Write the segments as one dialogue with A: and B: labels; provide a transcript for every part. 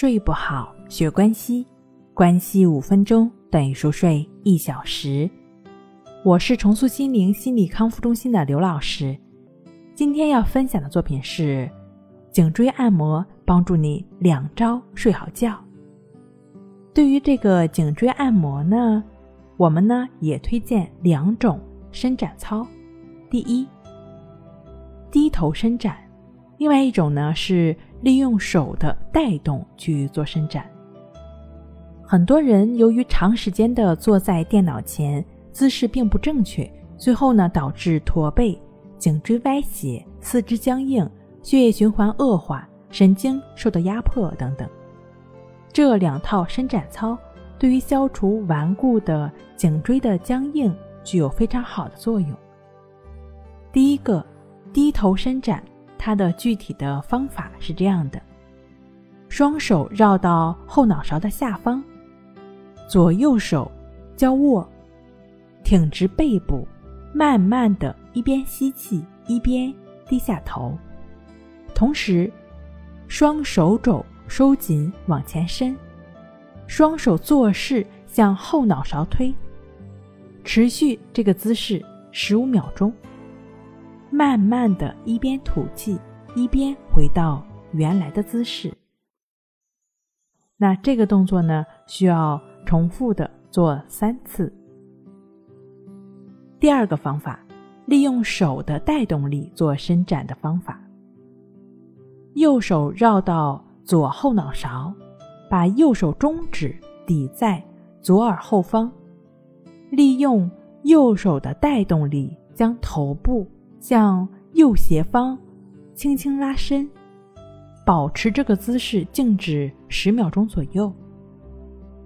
A: 睡不好，学关西，关系五分钟等于熟睡一小时。我是重塑心灵心理康复中心的刘老师，今天要分享的作品是颈椎按摩，帮助你两招睡好觉。对于这个颈椎按摩呢，我们呢也推荐两种伸展操。第一，低头伸展。另外一种呢是利用手的带动去做伸展。很多人由于长时间的坐在电脑前，姿势并不正确，最后呢导致驼背、颈椎歪斜、四肢僵硬、血液循环恶化、神经受到压迫等等。这两套伸展操对于消除顽固的颈椎的僵硬具有非常好的作用。第一个，低头伸展。它的具体的方法是这样的：双手绕到后脑勺的下方，左右手交握，挺直背部，慢慢的一边吸气一边低下头，同时双手肘收紧往前伸，双手做势向后脑勺推，持续这个姿势十五秒钟。慢慢的一边吐气，一边回到原来的姿势。那这个动作呢，需要重复的做三次。第二个方法，利用手的带动力做伸展的方法。右手绕到左后脑勺，把右手中指抵在左耳后方，利用右手的带动力将头部。向右斜方轻轻拉伸，保持这个姿势静止十秒钟左右。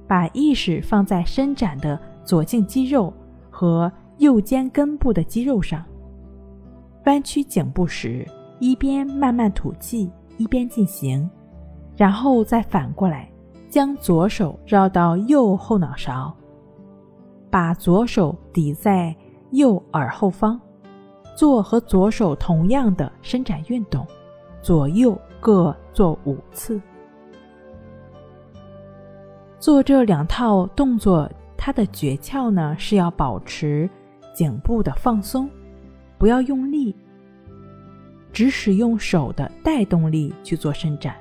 A: 把意识放在伸展的左颈肌肉和右肩根部的肌肉上。弯曲颈部时，一边慢慢吐气，一边进行，然后再反过来，将左手绕到右后脑勺，把左手抵在右耳后方。做和左手同样的伸展运动，左右各做五次。做这两套动作，它的诀窍呢是要保持颈部的放松，不要用力，只使用手的带动力去做伸展，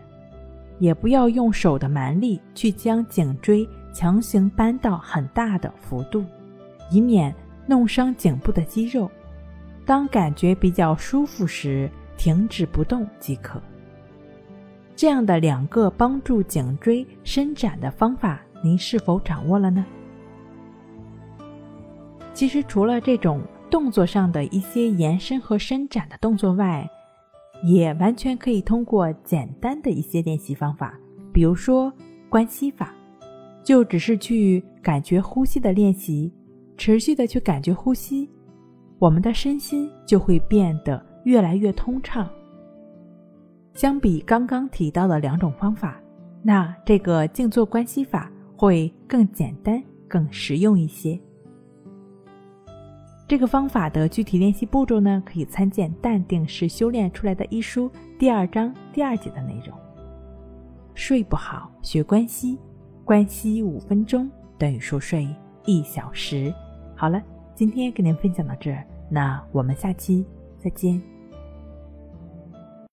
A: 也不要用手的蛮力去将颈椎强行搬到很大的幅度，以免弄伤颈部的肌肉。当感觉比较舒服时，停止不动即可。这样的两个帮助颈椎伸展的方法，您是否掌握了呢？其实，除了这种动作上的一些延伸和伸展的动作外，也完全可以通过简单的一些练习方法，比如说关系法，就只是去感觉呼吸的练习，持续的去感觉呼吸。我们的身心就会变得越来越通畅。相比刚刚提到的两种方法，那这个静坐观息法会更简单、更实用一些。这个方法的具体练习步骤呢，可以参见《淡定是修炼出来的》一书第二章第二节的内容。睡不好，学关息，关息五分钟等于熟睡一小时。好了，今天跟您分享到这儿。那我们下期再见。